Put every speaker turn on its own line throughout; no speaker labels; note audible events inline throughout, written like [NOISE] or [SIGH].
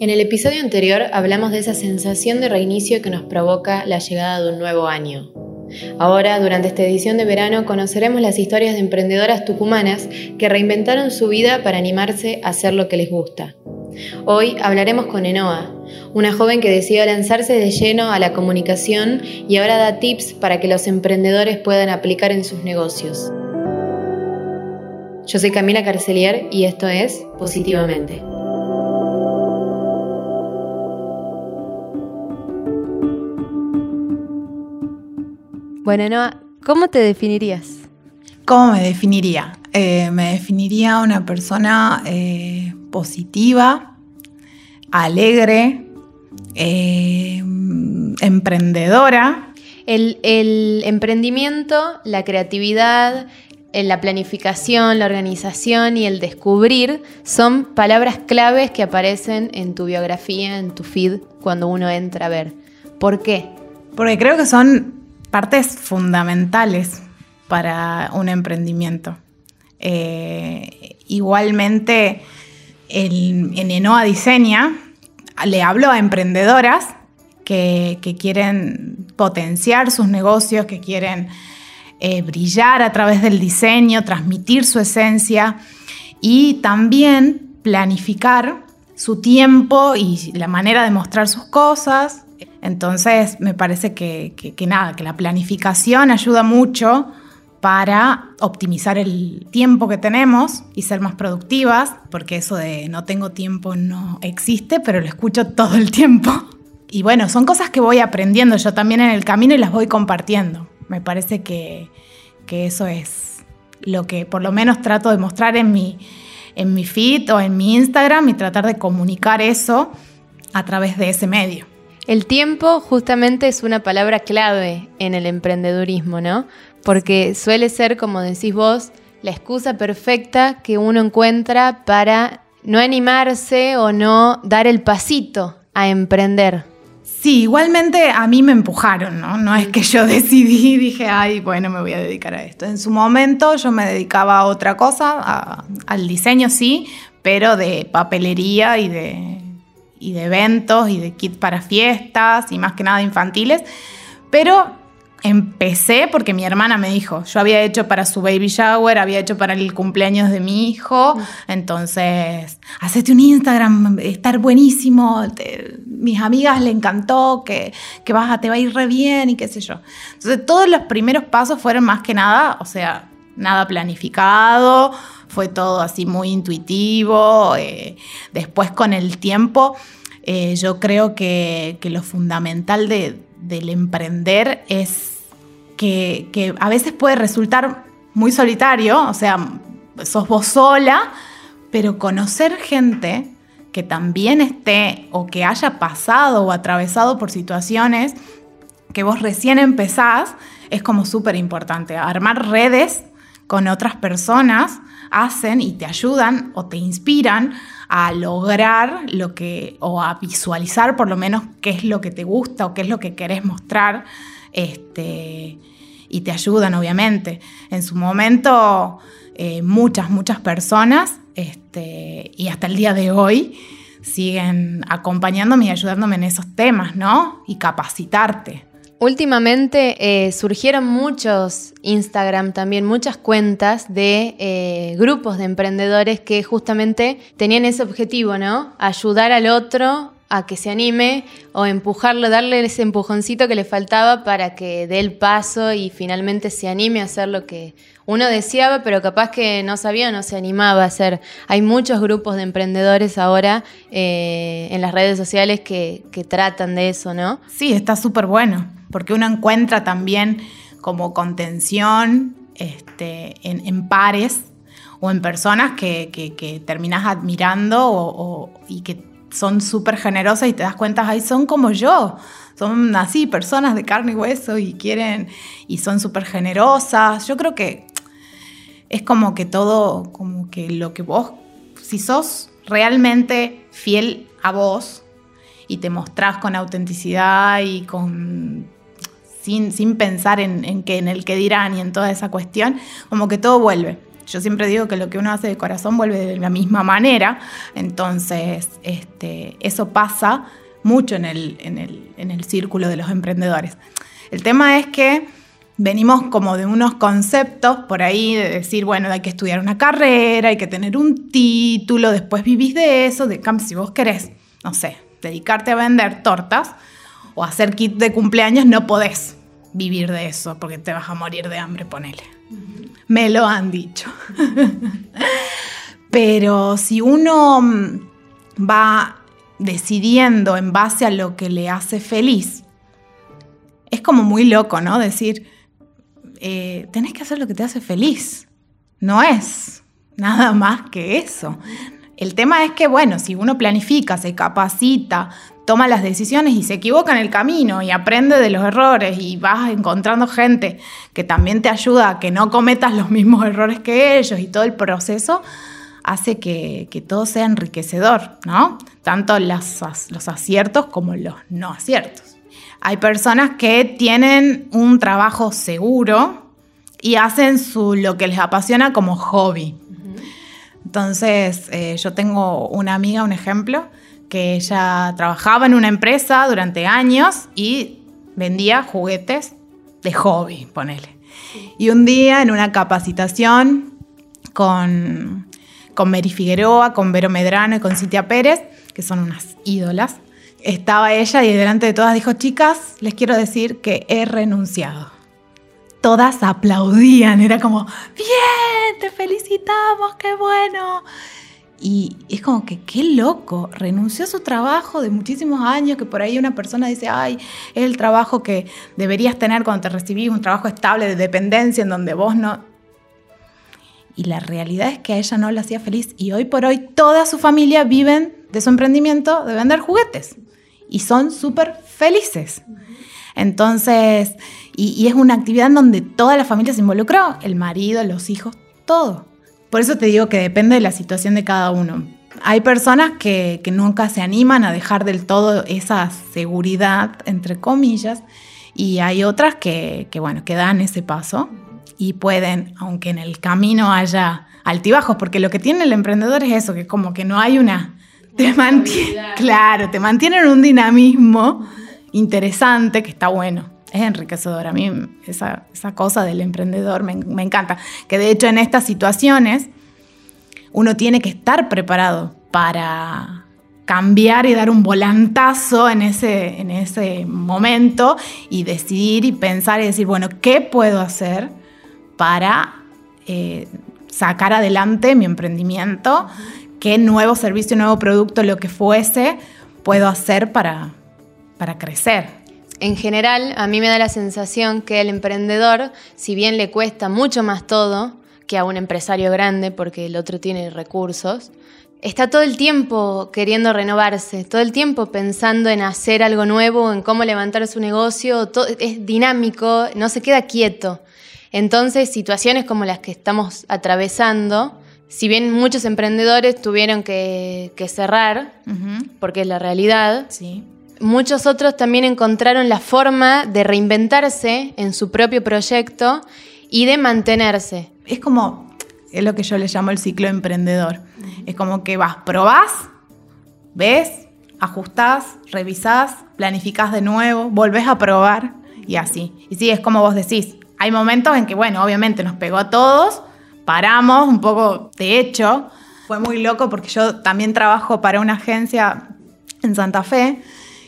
En el episodio anterior hablamos de esa sensación de reinicio que nos provoca la llegada de un nuevo año. Ahora, durante esta edición de verano, conoceremos las historias de emprendedoras tucumanas que reinventaron su vida para animarse a hacer lo que les gusta. Hoy hablaremos con Enoa, una joven que decidió lanzarse de lleno a la comunicación y ahora da tips para que los emprendedores puedan aplicar en sus negocios. Yo soy Camila Carcelier y esto es Positivamente. Bueno, Enoa, ¿cómo te definirías?
¿Cómo me definiría? Eh, me definiría una persona eh, positiva, alegre, eh, emprendedora.
El, emprendimiento, la creatividad, la planificación, la organización y el descubrir son palabras claves que aparecen en tu biografía, en tu feed, cuando uno entra a ver. ¿Por qué?
Porque creo que son partes fundamentales para un emprendimiento. Eh, igualmente, en Enoa Diseña le hablo a emprendedoras que, quieren potenciar sus negocios, que quieren eh, brillar a través del diseño, transmitir su esencia y también planificar su tiempo y la manera de mostrar sus cosas. Entonces me parece que nada, que la planificación ayuda mucho para optimizar el tiempo que tenemos y ser más productivas, porque eso de no tengo tiempo no existe, pero lo escucho todo el tiempo. Y bueno, son cosas que voy aprendiendo yo también en el camino y las voy compartiendo. Me parece que, eso es lo que por lo menos trato de mostrar en mi, en mi feed o en mi Instagram y tratar de comunicar eso a través de ese medio.
El tiempo justamente es una palabra clave en el emprendedurismo, ¿no? porque suele ser, como decís vos, la excusa perfecta que uno encuentra para no animarse o no dar el pasito a emprender.
Sí, igualmente a mí me empujaron, ¿no? No es que yo [LAUGHS] decidí dije, ay, bueno, me voy a dedicar a esto. En su momento yo me dedicaba a otra cosa, al diseño sí, pero de papelería y de, y de eventos y de kits para fiestas y más que nada infantiles. Pero empecé porque mi hermana me dijo, yo había hecho para su baby shower, había hecho para el cumpleaños de mi hijo, entonces, hacete un Instagram, estar buenísimo, mis amigas le encantó, que, que vas a, te va a ir re bien y qué sé yo. Entonces, todos los primeros pasos fueron más que nada, o sea, nada planificado, fue todo así muy intuitivo, eh, después con el tiempo, eh, yo creo que, que lo fundamental de del emprender es que, a veces puede resultar muy solitario, o sea, sos vos sola, pero conocer gente que también esté o que haya pasado o atravesado por situaciones que vos recién empezás es como súper importante. Armar redes con otras personas hacen y te ayudan o te inspiran a lograr lo que, o a visualizar por lo menos qué es lo que te gusta o qué es lo que querés mostrar. Este, y te ayudan, obviamente. En su momento, eh, muchas, muchas personas, este, y hasta el día de hoy, siguen acompañándome y ayudándome en esos temas, ¿no? Y capacitarte.
Últimamente eh, surgieron muchos Instagram también, muchas cuentas de eh, grupos de emprendedores que justamente tenían ese objetivo, ¿no? Ayudar al otro a que se anime o empujarlo, darle ese empujoncito que le faltaba para que dé el paso y finalmente se anime a hacer lo que uno deseaba, pero capaz que no sabía o no se animaba a hacer. Hay muchos grupos de emprendedores ahora eh, en las redes sociales que, que tratan de eso, ¿no?
Sí, está súper bueno porque uno encuentra también como contención este, en, pares o en personas que, que, terminas admirando y que son súper generosas y te das cuenta, ay, son como yo, son así, personas de carne y hueso y quieren, y son súper generosas. Yo creo que es como que todo, como que lo que vos, si sos realmente fiel a vos y te mostrás con autenticidad y con sin, pensar en, que, en el que dirán y en toda esa cuestión, como que todo vuelve. yo siempre digo que lo que uno hace de corazón vuelve de la misma manera, entonces este, eso pasa mucho en el, en, el, en el círculo de los emprendedores. El tema es que venimos como de unos conceptos por ahí de decir, bueno, hay que estudiar una carrera, hay que tener un título, después vivís de eso, de cambio, si vos querés, no sé, dedicarte a vender tortas o hacer kit de cumpleaños, no podés vivir de eso porque te vas a morir de hambre, ponele. Me lo han dicho. [LAUGHS] Pero si uno mm, va decidiendo en base a lo que le hace feliz, es como muy loco, ¿no? Decir, eh, tenés que hacer lo que te hace feliz. No es nada más que eso. El tema es que, bueno, si uno planifica, se capacita, toma las decisiones y se equivoca en el camino y aprende de los errores y vas encontrando gente que también te ayuda a que no cometas los mismos errores que ellos y todo el proceso hace que, todo sea enriquecedor, ¿no? Tanto los aciertos como los no aciertos. Hay personas que tienen un trabajo seguro y hacen su, lo que les apasiona como hobby. Entonces, eh, yo tengo una amiga, un ejemplo, que ella trabajaba en una empresa durante años y vendía juguetes de hobby, ponele. Y un día en una capacitación con, con Mary Figueroa, con Vero Medrano y con Cintia Pérez, que son unas ídolas, estaba ella y delante de todas dijo, chicas, les quiero decir que he renunciado. Todas aplaudían, era como, bien, te felicitamos, qué bueno. Y es como que qué loco, renunció a su trabajo de muchísimos años, que por ahí una persona dice, ay, es el trabajo que deberías tener cuando te recibís, un trabajo estable de dependencia en donde vos no... Y la realidad es que a ella no la hacía feliz y hoy por hoy toda su familia viven de su emprendimiento de vender juguetes y son súper felices. Entonces, y, es una actividad en donde toda la familia se involucró, el marido, los hijos, todo. Por eso te digo que depende de la situación de cada uno. Hay personas que, nunca se animan a dejar del todo esa seguridad, entre comillas, y hay otras que, que, bueno, que dan ese paso y pueden, aunque en el camino haya altibajos, porque lo que tiene el emprendedor es eso, que como que no hay una te mantiene, claro, te mantienen un dinamismo interesante que está bueno. Es enriquecedor. A mí esa, cosa del emprendedor me, encanta. Que de hecho en estas situaciones uno tiene que estar preparado para cambiar y dar un volantazo en ese, en ese momento y decidir y pensar y decir, bueno, ¿qué puedo hacer para eh, sacar adelante mi emprendimiento qué nuevo servicio, nuevo producto, lo que fuese, puedo hacer para, para crecer.
En general, a mí me da la sensación que el emprendedor, si bien le cuesta mucho más todo que a un empresario grande, porque el otro tiene recursos, está todo el tiempo queriendo renovarse, todo el tiempo pensando en hacer algo nuevo, en cómo levantar su negocio, todo, es dinámico, no se queda quieto. Entonces, situaciones como las que estamos atravesando, si bien muchos emprendedores tuvieron que, cerrar, porque es la realidad, muchos otros también encontraron la forma de reinventarse en su propio proyecto y de mantenerse.
Es como, es lo que yo le llamo el ciclo emprendedor. Es como que vas, probás, ves, ajustás, revisás, planificás de nuevo, volvés a probar y así. Y sí, es como vos decís, hay momentos en que, bueno, obviamente nos pegó a todos, paramos un poco, de hecho, fue muy loco porque yo también trabajo para una agencia en Santa Fe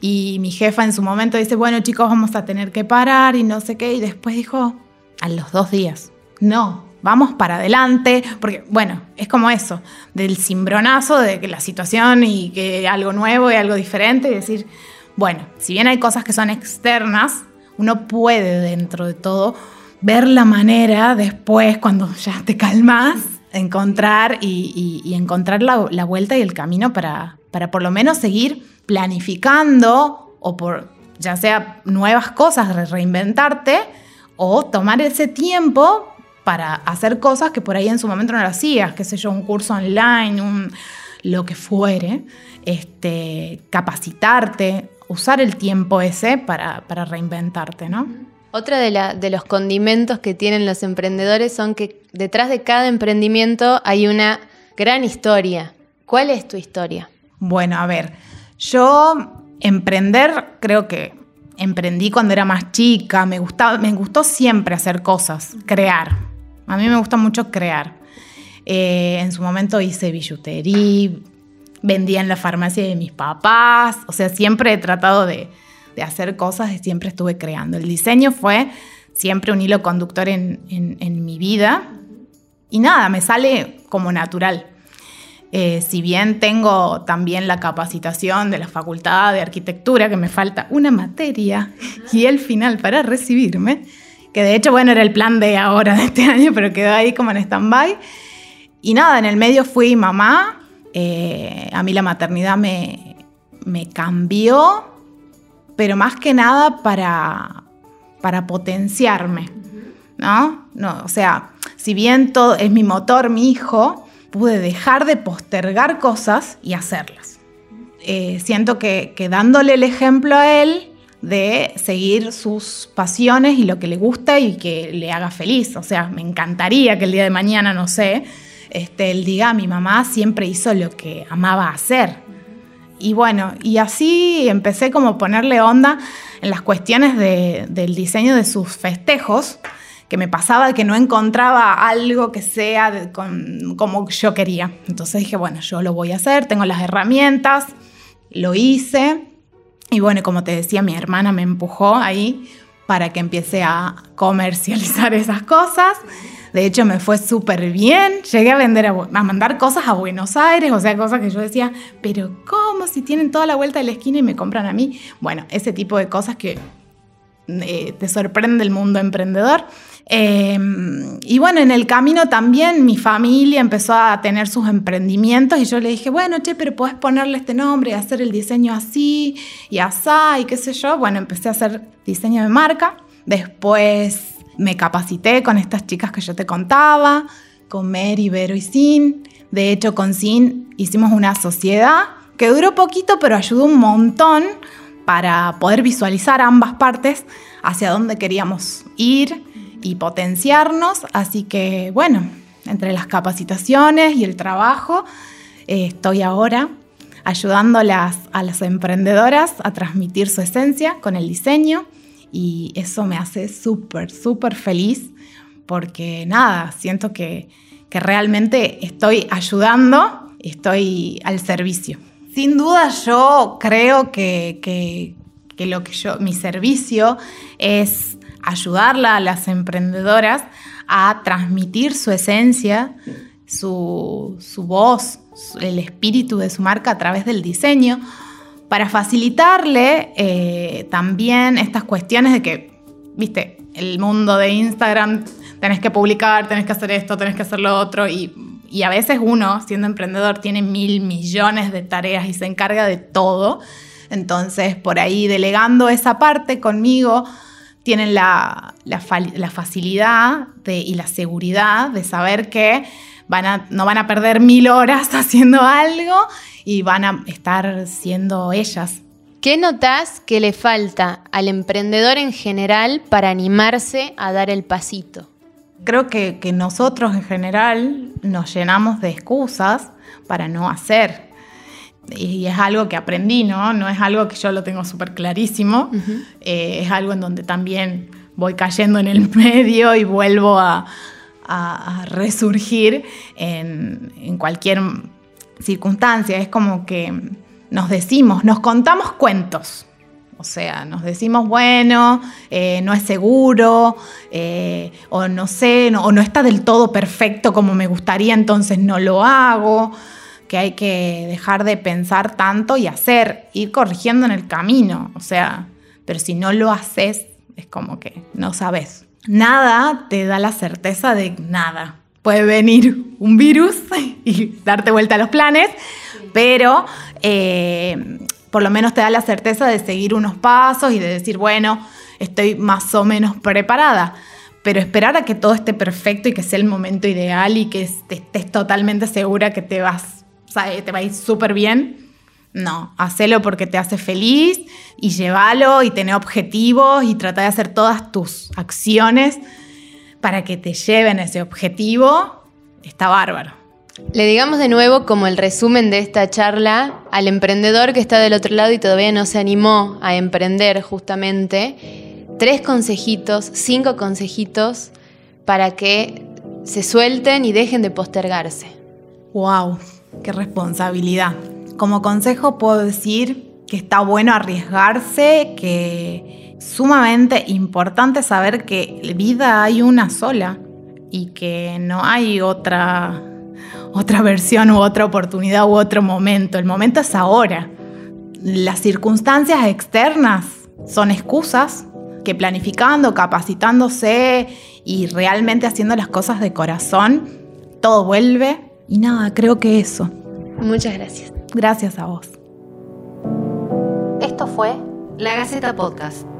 y mi jefa en su momento dice, bueno chicos, vamos a tener que parar y no sé qué, y después dijo, a los dos días, no, vamos para adelante, porque bueno, es como eso, del cimbronazo de que la situación y que algo nuevo y algo diferente, y decir, bueno, si bien hay cosas que son externas, uno puede dentro de todo ver la manera después, cuando ya te calmas, encontrar y, encontrar la, vuelta y el camino para, para por lo menos seguir planificando o por ya sea nuevas cosas, reinventarte o tomar ese tiempo para hacer cosas que por ahí en su momento no lo hacías, qué sé yo, un curso online, un, lo que fuere, este, capacitarte, usar el tiempo ese para, para reinventarte, ¿no?
Otra de, de los condimentos que tienen los emprendedores son que detrás de cada emprendimiento hay una gran historia. ¿Cuál es tu historia?
Bueno, a ver, yo emprender creo que emprendí cuando era más chica, me, gustaba, me gustó siempre hacer cosas, crear. A mí me gusta mucho crear. Eh, en su momento hice billutería, vendía en la farmacia de mis papás, o sea, siempre he tratado de, hacer cosas y siempre estuve creando. El diseño fue siempre un hilo conductor en, en mi vida y nada, me sale como natural. Eh, si bien tengo también la capacitación de la Facultad de Arquitectura, que me falta una materia y el final para recibirme, que de hecho, bueno, era el plan de ahora, de este año, pero quedó ahí como en stand-by. Y nada, en el medio fui mamá, eh, a mí la maternidad me, me cambió, pero más que nada para, para potenciarme, ¿no? ¿no? O sea, si bien todo es mi motor, mi hijo, pude dejar de postergar cosas y hacerlas. Eh, siento que, dándole el ejemplo a él de seguir sus pasiones y lo que le gusta y que le haga feliz. O sea, me encantaría que el día de mañana, no sé, este, él diga, mi mamá siempre hizo lo que amaba hacer. Y bueno, y así empecé como a ponerle onda en las cuestiones del diseño de sus festejos que me pasaba que no encontraba algo que sea como yo quería. Entonces dije, bueno, yo lo voy a hacer, tengo las herramientas, lo hice. Y bueno, como te decía, mi hermana me empujó ahí para que empiece a comercializar [LAUGHS] esas cosas. De hecho, me fue súper bien. Llegué a vender, a, mandar cosas a Buenos Aires, o sea, cosas que yo decía, pero ¿cómo si tienen toda la vuelta de la esquina y me compran a mí? Bueno, ese tipo de cosas que eh, te sorprende el mundo emprendedor. Em, y bueno, en el camino también mi familia empezó a tener sus emprendimientos y yo le dije, bueno, che, pero puedes ponerle este nombre y hacer el diseño así y asá y qué sé yo. Bueno, empecé a hacer diseño de marca. Después me capacité con estas chicas que yo te contaba, con Mary, Vero y Sin. De hecho, con Sin hicimos una sociedad que duró poquito, pero ayudó un montón para poder visualizar ambas partes hacia dónde queríamos ir y potenciarnos. Así que bueno, entre las capacitaciones y el trabajo, eh, estoy ahora ayudando a las, a las emprendedoras a transmitir su esencia con el diseño y eso me hace súper, súper feliz porque nada, siento que, que realmente estoy ayudando, estoy al servicio. Sin duda yo creo que, que, que lo que yo, mi servicio es ayudarla a las emprendedoras a transmitir su esencia, su, voz, el espíritu de su marca a través del diseño, para facilitarle eh, también estas cuestiones de que, viste, el mundo de Instagram, tenés que publicar, tenés que hacer esto, tenés que hacer lo otro, y, y a veces uno, siendo emprendedor, tiene mil millones de tareas y se encarga de todo. Entonces, por ahí delegando esa parte conmigo, tienen la, facilidad y la seguridad de saber que van no van a perder mil horas [LAUGHS] haciendo algo y van a estar siendo ellas.
¿Qué notas que le falta al emprendedor en general para animarse a dar el pasito?
Creo que, que nosotros en general nos llenamos de excusas para no hacer y es algo que aprendí, ¿no? No es algo que yo lo tengo súper clarísimo, eh, es algo en donde también voy cayendo en el [LAUGHS] medio y vuelvo a, resurgir en, cualquier circunstancia. Es como que nos decimos, nos contamos cuentos. O sea, nos decimos, bueno, eh, no es seguro, eh, o no sé, o no está del todo perfecto como me gustaría, entonces no lo hago que hay que dejar de pensar tanto y hacer, ir corrigiendo en el camino. O sea, pero si no lo haces, es como que no sabes. Nada te da la certeza de nada. Puede venir un virus [LAUGHS] y darte vuelta a los planes, pero eh, por lo menos te da la certeza de seguir unos pasos y de decir, bueno, estoy más o menos preparada. Pero esperar a que todo esté perfecto y que sea el momento ideal y que estés totalmente segura que te vas te va súper bien. No, hacelo porque te hace feliz y llévalo y tener objetivos y trata de hacer todas tus acciones para que te lleven a ese objetivo. Está bárbaro.
Le digamos de nuevo como el resumen de esta charla al emprendedor que está del otro lado y todavía no se animó a emprender justamente. Tres consejitos, cinco consejitos para que se suelten y dejen de postergarse.
¡Wow! ¡Qué responsabilidad! Como consejo puedo decir que está bueno arriesgarse, que sumamente importante saber que vida hay una sola y que no hay otra, otra versión u otra oportunidad u otro momento. El momento es ahora. Las circunstancias externas son excusas que planificando, capacitándose y realmente haciendo las cosas de corazón, todo vuelve. Y nada, creo que eso.
Muchas gracias.
Gracias a vos.
Esto fue La Gaceta Podcast.